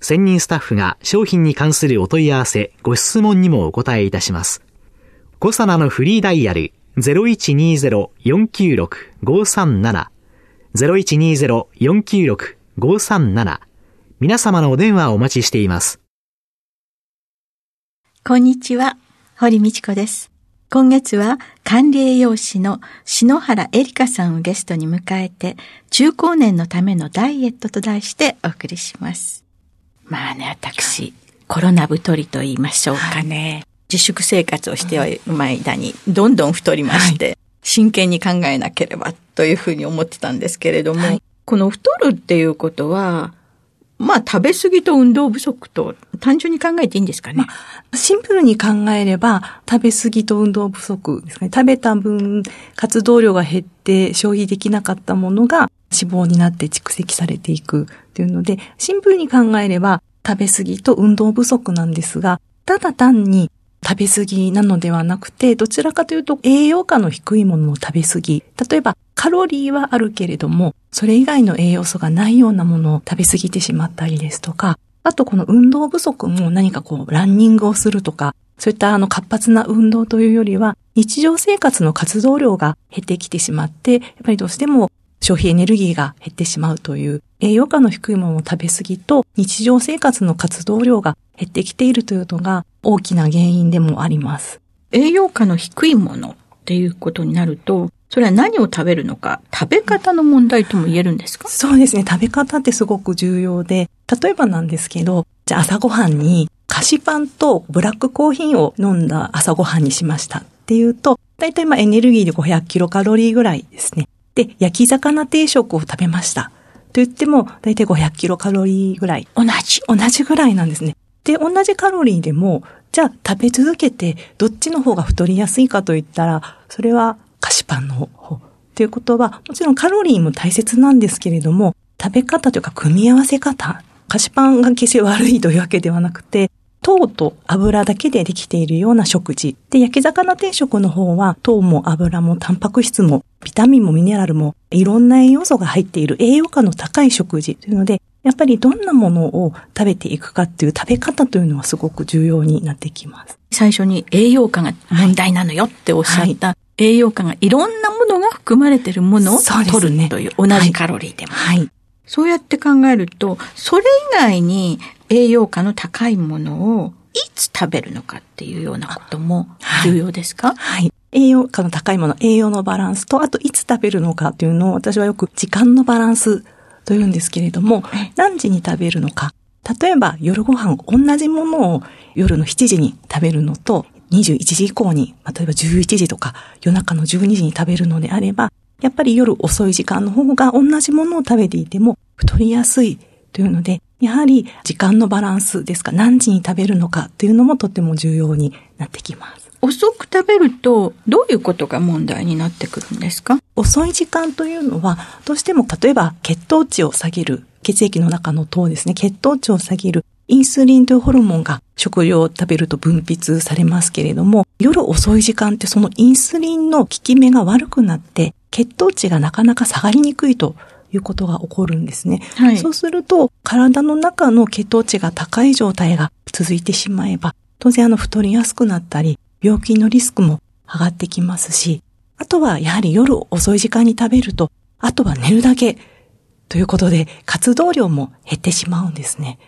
専任スタッフが商品に関するお問い合わせ、ご質問にもお答えいたします。コサナのフリーダイヤル0120-496-537 0120-496-537皆様のお電話をお待ちしています。こんにちは、堀道子です。今月は管理栄養士の篠原エリカさんをゲストに迎えて、中高年のためのダイエットと題してお送りします。まあね、私、コロナ太りと言いましょうかね。はい、自粛生活をしている間に、どんどん太りまして、はい、真剣に考えなければというふうに思ってたんですけれども、はい、この太るっていうことは、まあ食べ過ぎと運動不足と単純に考えていいんですかね、まあ、シンプルに考えれば食べ過ぎと運動不足ですね。食べた分活動量が減って消費できなかったものが脂肪になって蓄積されていくっていうので、シンプルに考えれば食べ過ぎと運動不足なんですが、ただ単に食べ過ぎなのではなくて、どちらかというと栄養価の低いものを食べ過ぎ。例えばカロリーはあるけれども、それ以外の栄養素がないようなものを食べ過ぎてしまったりですとか、あとこの運動不足も何かこうランニングをするとか、そういったあの活発な運動というよりは、日常生活の活動量が減ってきてしまって、やっぱりどうしても消費エネルギーが減ってしまうという栄養価の低いものを食べ過ぎと日常生活の活動量が減ってきているというのが大きな原因でもあります。栄養価の低いものっていうことになると、それは何を食べるのか、食べ方の問題とも言えるんですか？そうですね。食べ方ってすごく重要で、例えばなんですけど、じゃあ朝ごはんに菓子パンとブラックコーヒーを飲んだ朝ごはんにしましたっていうと、だいたいまあエネルギーで500キロカロリーぐらいですね。で、焼き魚定食を食べました。と言っても、だいたい500キロカロリーぐらい。同じ。同じぐらいなんですね。で、同じカロリーでも、じゃあ食べ続けて、どっちの方が太りやすいかと言ったら、それは菓子パンの方。ということは、もちろんカロリーも大切なんですけれども、食べ方というか組み合わせ方。菓子パンが決して悪いというわけではなくて、糖と油だけでできているような食事。で、焼き魚定食の方は、糖も油もタンパク質もビタミンもミネラルもいろんな栄養素が入っている栄養価の高い食事というので、やっぱりどんなものを食べていくかっていう食べ方というのはすごく重要になってきます。最初に栄養価が問題なのよっておっしゃった、はい、栄養価がいろんなものが含まれているものを取るという、同じカロリーでも。はい。そうやって考えると、それ以外に栄養価の高いものをいつ食べるのかっていうようなことも重要ですか、はい、栄養価の高いもの、栄養のバランスと、あといつ食べるのかっていうのを私はよく時間のバランスと言うんですけれども、何時に食べるのか？例えば夜ご飯同じものを夜の7時に食べるのと、21時以降に、例えば11時とか夜中の12時に食べるのであれば、やっぱり夜遅い時間の方が同じものを食べていても太りやすいというので、やはり時間のバランスですか、何時に食べるのかというのもとても重要になってきます。遅く食べるとどういうことが問題になってくるんですか？遅い時間というのは、どうしても例えば血糖値を下げる、血液の中の糖ですね、血糖値を下げるインスリンというホルモンが食料を食べると分泌されますけれども、夜遅い時間ってそのインスリンの効き目が悪くなって、血糖値がなかなか下がりにくいということが起こるんですね。はい、そうすると、体の中の血糖値が高い状態が続いてしまえば、当然あの太りやすくなったり、病気のリスクも上がってきますし、あとはやはり夜遅い時間に食べると、あとは寝るだけということで活動量も減ってしまうんですね。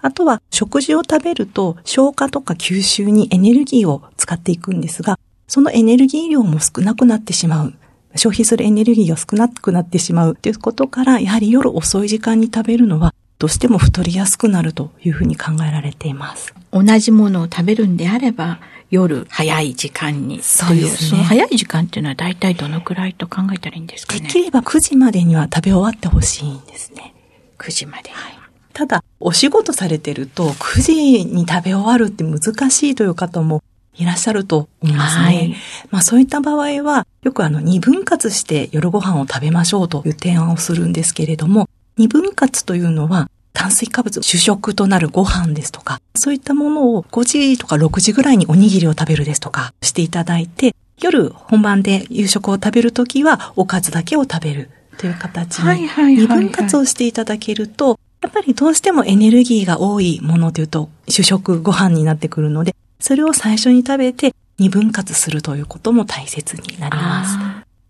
あとは食事を食べると消化とか吸収にエネルギーを使っていくんですが、そのエネルギー量も少なくなってしまう。消費するエネルギーが少なくなってしまうということから、やはり夜遅い時間に食べるのはどうしても太りやすくなるというふうに考えられています。同じものを食べるんであれば、夜早い時間に。そうですね。その早い時間っていうのは大体どのくらいと考えたらいいんですかね？できれば9時までには食べ終わってほしいんですね。9時まで。はい。ただ、お仕事されてると9時に食べ終わるって難しいという方もいらっしゃると思いますね。はい、まあそういった場合は、よくあの二分割して夜ご飯を食べましょうという提案をするんですけれども、二分割というのは炭水化物主食となるご飯ですとか、そういったものを5時とか6時ぐらいにおにぎりを食べるですとかしていただいて、夜本番で夕食を食べるときはおかずだけを食べるという形に二分割をしていただけると、やっぱりどうしてもエネルギーが多いものというと主食ご飯になってくるので、それを最初に食べて二分割するということも大切になります。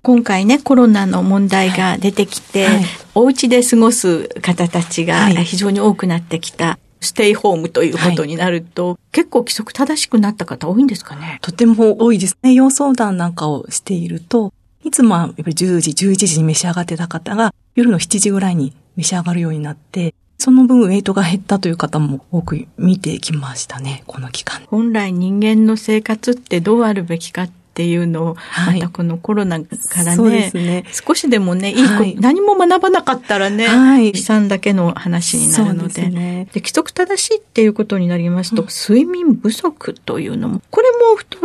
今回ね、コロナの問題が出てきて、はいはい、お家で過ごす方たちが非常に多くなってきた。ステイホームということになると、はい、結構規則正しくなった方多いんですかね？とても多いですね。要相談なんかをしていると、いつもやっぱり10時、11時に召し上がってた方が、夜の7時ぐらいに召し上がるようになって、その分ウェイトが減ったという方も多く見てきましたね、この期間。本来人間の生活ってどうあるべきかっていうのを、またこのコロナからね、ね。少しでもね、いいはい、何も学ばなかったらね、はい、悲惨だけの話になるので、で、ね、規則正しいっていうことになりますと、うん、睡眠不足というのも、これも太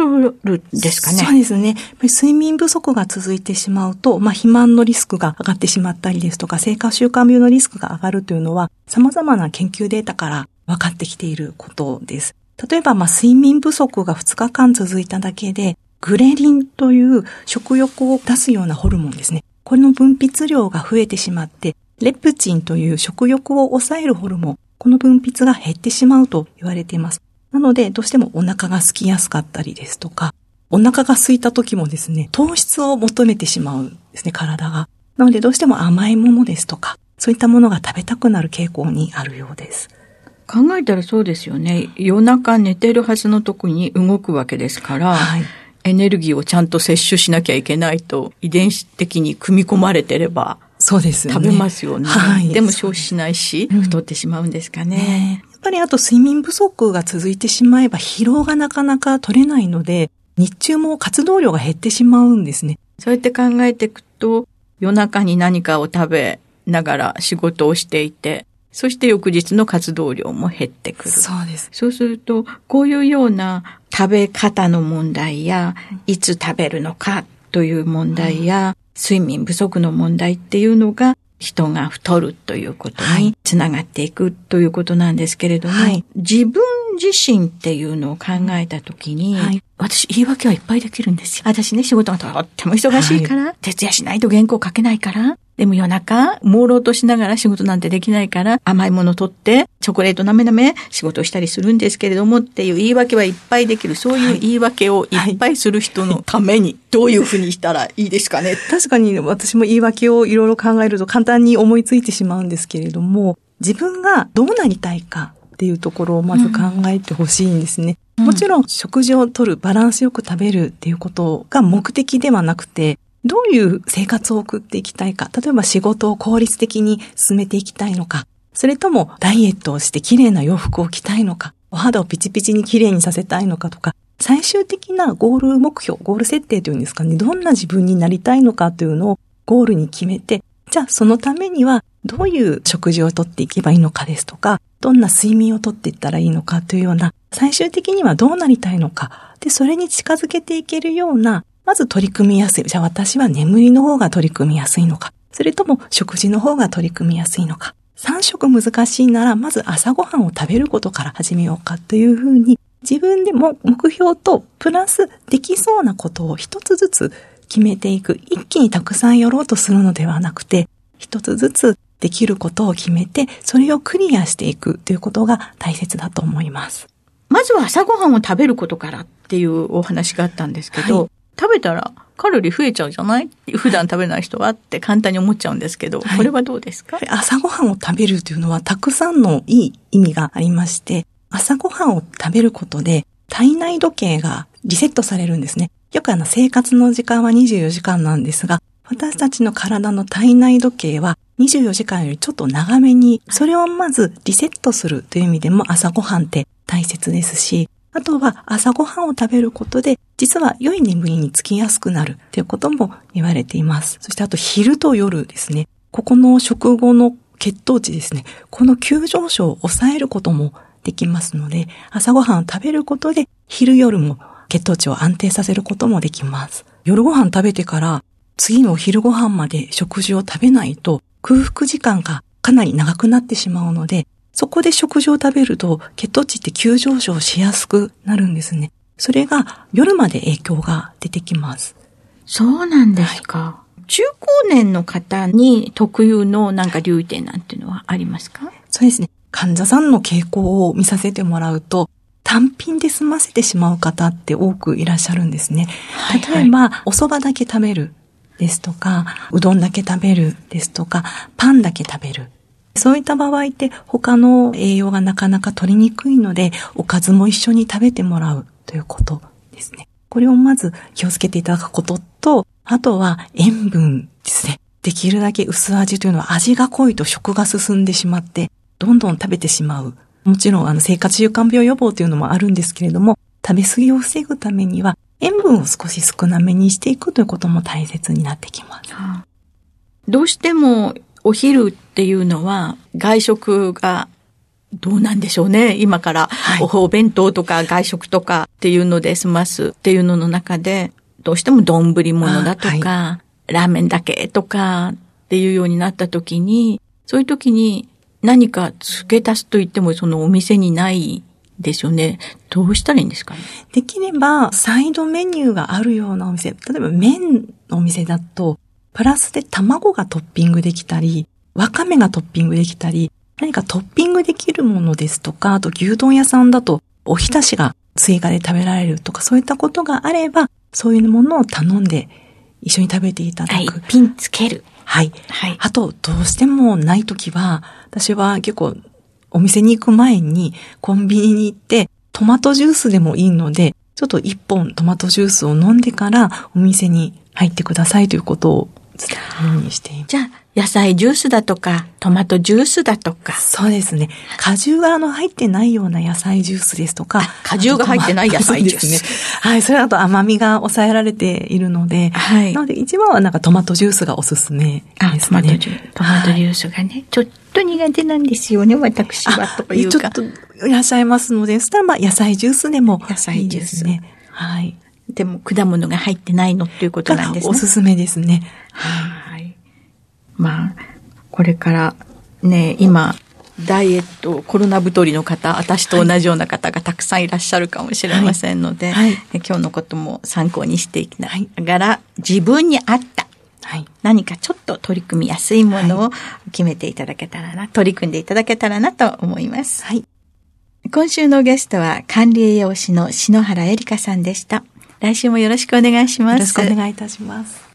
るんですかね？そうですね。睡眠不足が続いてしまうと、まあ、肥満のリスクが上がってしまったりですとか、生活習慣病のリスクが上がるというのは、様々な研究データから分かってきていることです。例えば、まあ、睡眠不足が2日間続いただけで、グレリンという食欲を出すようなホルモンですね。これの分泌量が増えてしまって、レプチンという食欲を抑えるホルモン、この分泌が減ってしまうと言われています。なので、どうしてもお腹が空きやすかったりですとか、お腹が空いた時もですね、糖質を求めてしまうんですね、体が。なので、どうしても甘いものですとか、そういったものが食べたくなる傾向にあるようです。考えたらそうですよね。夜中寝てるはずの時に動くわけですから、はい、エネルギーをちゃんと摂取しなきゃいけないと、遺伝子的に組み込まれてれば、そうですね。食べますよね。はい。でも消費しないし、太ってしまうんですかね。ねやっぱりあと睡眠不足が続いてしまえば疲労がなかなか取れないので、日中も活動量が減ってしまうんですね。そうやって考えていくと、夜中に何かを食べながら仕事をしていて、そして翌日の活動量も減ってくる。そうです。そうすると、こういうような食べ方の問題や、いつ食べるのかという問題や、睡眠不足の問題っていうのが、人が太るということにつながっていくということなんですけれども、はい、自分自身っていうのを考えたときに、はい、私言い訳はいっぱいできるんですよ。私ね、仕事がとっても忙しいから、はい、徹夜しないと原稿書けないから、でも夜中、朦朧としながら仕事なんてできないから、甘いもの取って、チョコレートなめなめ仕事をしたりするんですけれどもっていう言い訳はいっぱいできる。そういう言い訳をいっぱいする人のために、どういうふうにしたらいいですかね？確かに私も言い訳をいろいろ考えると簡単に思いついてしまうんですけれども、自分がどうなりたいかっていうところをまず考えてほしいんですね。うん、もちろん食事をとる、バランスよく食べるっていうことが目的ではなくて、どういう生活を送っていきたいか。例えば仕事を効率的に進めていきたいのか。それともダイエットをして綺麗な洋服を着たいのか。お肌をピチピチに綺麗にさせたいのかとか。最終的なゴール目標、ゴール設定というんですかね。どんな自分になりたいのかというのをゴールに決めて、じゃあそのためにはどういう食事をとっていけばいいのかですとか、どんな睡眠をとっていったらいいのかというような、最終的にはどうなりたいのか。で、それに近づけていけるようなまず取り組みやすい。じゃあ私は眠りの方が取り組みやすいのか。それとも食事の方が取り組みやすいのか。3食難しいなら、まず朝ごはんを食べることから始めようかというふうに、自分でも目標とプラスできそうなことを一つずつ決めていく。一気にたくさんやろうとするのではなくて、一つずつできることを決めて、それをクリアしていくということが大切だと思います。まずは朝ごはんを食べることからっていうお話があったんですけど、はい、食べたらカロリー増えちゃうじゃない？普段食べない人はって簡単に思っちゃうんですけど、はい、これはどうですか？朝ごはんを食べるというのはたくさんのいい意味がありまして、朝ごはんを食べることで体内時計がリセットされるんですね。よくあの生活の時間は24時間なんですが、私たちの体の体内時計は24時間よりちょっと長めに、それをまずリセットするという意味でも朝ごはんって大切ですし、あとは朝ごはんを食べることで、実は良い眠りにつきやすくなるということも言われています。そしてあと昼と夜ですね。ここの食後の血糖値ですね。この急上昇を抑えることもできますので、朝ごはんを食べることで昼夜も血糖値を安定させることもできます。夜ご飯食べてから次のお昼ご飯まで食事を食べないと空腹時間がかなり長くなってしまうので、そこで食事を食べると血糖値って急上昇しやすくなるんですね。それが夜まで影響が出てきます。そうなんですか。はい、中高年の方に特有のなんか留意点なんていうのはありますか？そうですね。患者さんの傾向を見させてもらうと、単品で済ませてしまう方って多くいらっしゃるんですね。例えば、はいはい、お蕎麦だけ食べるですとか、うどんだけ食べるですとか、パンだけ食べるそういった場合って他の栄養がなかなか取りにくいので、おかずも一緒に食べてもらうということですね。これをまず気をつけていただくことと、あとは塩分ですね。できるだけ薄味というのは味が濃いと食が進んでしまって、どんどん食べてしまう。もちろん、あの、生活習慣病予防というのもあるんですけれども、食べ過ぎを防ぐためには、塩分を少し少なめにしていくということも大切になってきます。はあ、どうしてもお昼っていうのは外食がどうなんでしょうね。今から、お弁当とか外食とかっていうので済ますっていうのの中で、どうしても丼物だとか、はい、ラーメンだけとかっていうようになった時に、そういう時に何か付け足すと言ってもそのお店にないですよね。どうしたらいいんですかね？できれば、サイドメニューがあるようなお店、例えば麺のお店だと、プラスで卵がトッピングできたり、わかめがトッピングできたり、何かトッピングできるものですとか、あと牛丼屋さんだとおひたしが追加で食べられるとか、そういったことがあれば、そういうものを頼んで一緒に食べていただく。はい、ピンつける。はい。はい。あと、どうしてもないときは、私は結構お店に行く前にコンビニに行ってトマトジュースでもいいので、ちょっと一本トマトジュースを飲んでからお店に入ってくださいということを伝えるようにしています。じゃあ、野菜ジュースだとか、トマトジュースだとか。そうですね。果汁があの入ってないような野菜ジュースですとか。果汁が入ってない野菜ジュース。ですね。はい。それだと甘みが抑えられているので。はい。なので一番はなんかトマトジュースがおすすめですね。あ、トマトジュース。トマトジュースがね、はい、ちょっと苦手なんですよね、私はというか。ちょっといらっしゃいますので、そしたらまあ野菜ジュースでも、野菜ジュースね。はい。でも果物が入ってないのっていうことなんですね。おすすめですね。はい。まあ、これからね、今、ダイエット、コロナ太りの方、私と同じような方がたくさんいらっしゃるかもしれませんので、はいはい、今日のことも参考にしていきながら、自分に合った、はい、何かちょっと取り組みやすいものを決めていただけたらな、取り組んでいただけたらなと思います。はい、今週のゲストは管理栄養士の篠原恵里香さんでした。来週もよろしくお願いします。よろしくお願いいたします。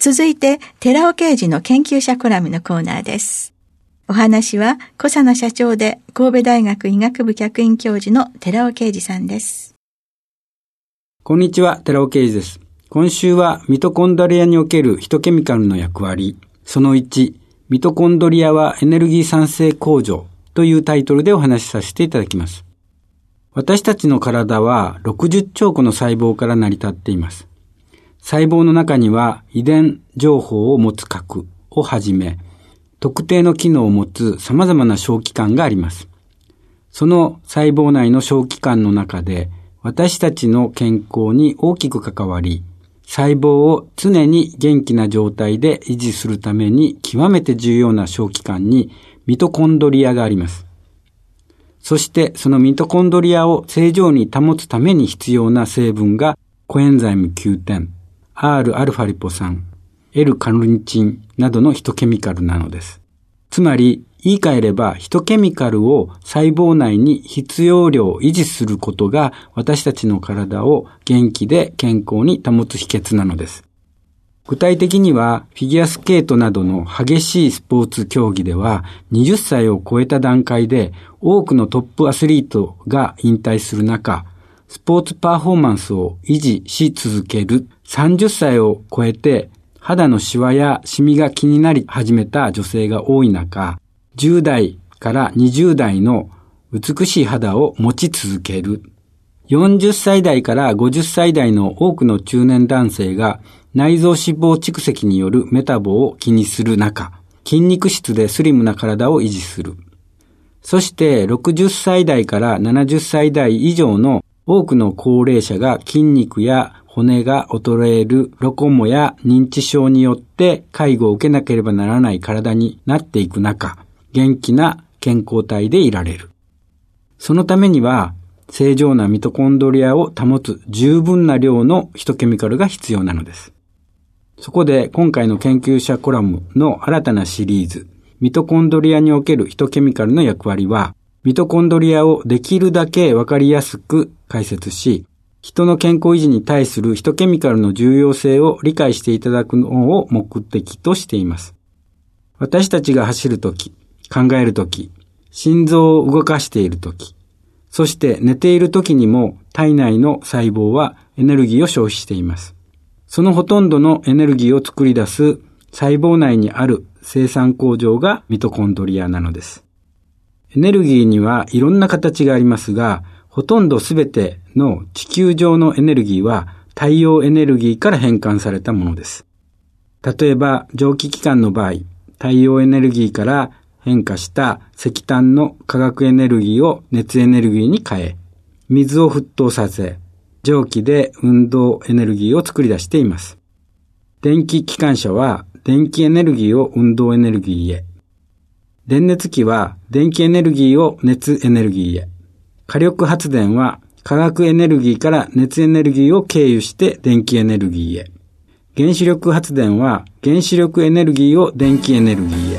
続いて、寺尾刑事の研究者コラムのコーナーです。お話は、小佐野社長で神戸大学医学部客員教授の寺尾啓二さんです。こんにちは、寺尾啓二です。今週はミトコンドリアにおけるヒトケミカルの役割、その1、ミトコンドリアはエネルギー産生工場というタイトルでお話しさせていただきます。私たちの体は60兆個の細胞から成り立っています。細胞の中には遺伝情報を持つ核をはじめ、特定の機能を持つ様々な小器官があります。その細胞内の小器官の中で、私たちの健康に大きく関わり、細胞を常に元気な状態で維持するために極めて重要な小器官にミトコンドリアがあります。そしてそのミトコンドリアを正常に保つために必要な成分がコエンザイム9点、Rα リポ酸、L カルニチンなどのヒトケミカルなのです。つまり、言い換えれば、ヒトケミカルを細胞内に必要量を維持することが私たちの体を元気で健康に保つ秘訣なのです。具体的には、フィギュアスケートなどの激しいスポーツ競技では、20歳を超えた段階で多くのトップアスリートが引退する中、スポーツパフォーマンスを維持し続ける30歳を超えて肌のシワやシミが気になり始めた女性が多い中、10代から20代の美しい肌を持ち続ける。40歳代から50歳代の多くの中年男性が内臓脂肪蓄積によるメタボを気にする中、筋肉質でスリムな体を維持する。そして60歳代から70歳代以上の多くの高齢者が筋肉や骨が衰えるロコモや認知症によって介護を受けなければならない体になっていく中、元気な健康体でいられる。そのためには正常なミトコンドリアを保つ十分な量のヒトケミカルが必要なのです。そこで今回の研究者コラムの新たなシリーズ、ミトコンドリアにおけるヒトケミカルの役割は、ミトコンドリアをできるだけわかりやすく解説し、人の健康維持に対するヒトケミカルの重要性を理解していただくのを目的としています。私たちが走るとき、考えるとき、心臓を動かしているとき、そして寝ているときにも体内の細胞はエネルギーを消費しています。そのほとんどのエネルギーを作り出す細胞内にある生産工場がミトコンドリアなのです。エネルギーにはいろんな形がありますが、ほとんどすべての地球上のエネルギーは太陽エネルギーから変換されたものです。例えば蒸気機関の場合、太陽エネルギーから変化した石炭の化学エネルギーを熱エネルギーに変え、水を沸騰させ、蒸気で運動エネルギーを作り出しています。電気機関車は電気エネルギーを運動エネルギーへ。電熱器は電気エネルギーを熱エネルギーへ。火力発電は化学エネルギーから熱エネルギーを経由して電気エネルギーへ。原子力発電は原子力エネルギーを電気エネルギーへ。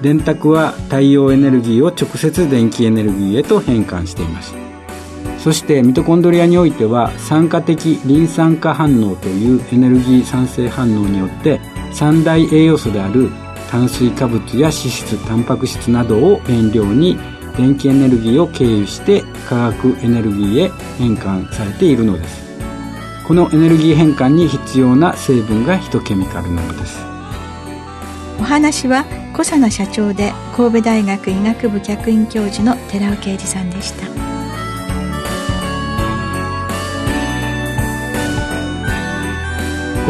電卓は太陽エネルギーを直接電気エネルギーへと変換しています。そしてミトコンドリアにおいては酸化的リン酸化反応というエネルギー酸性反応によって三大栄養素である炭水化物や脂質タンパク質などを原料に電気エネルギーを経由して化学エネルギーへ変換されているのです。このエネルギー変換に必要な成分がヒトケミカルなのです。お話は小佐奈社長で神戸大学医学部客員教授の寺尾啓二さんでした。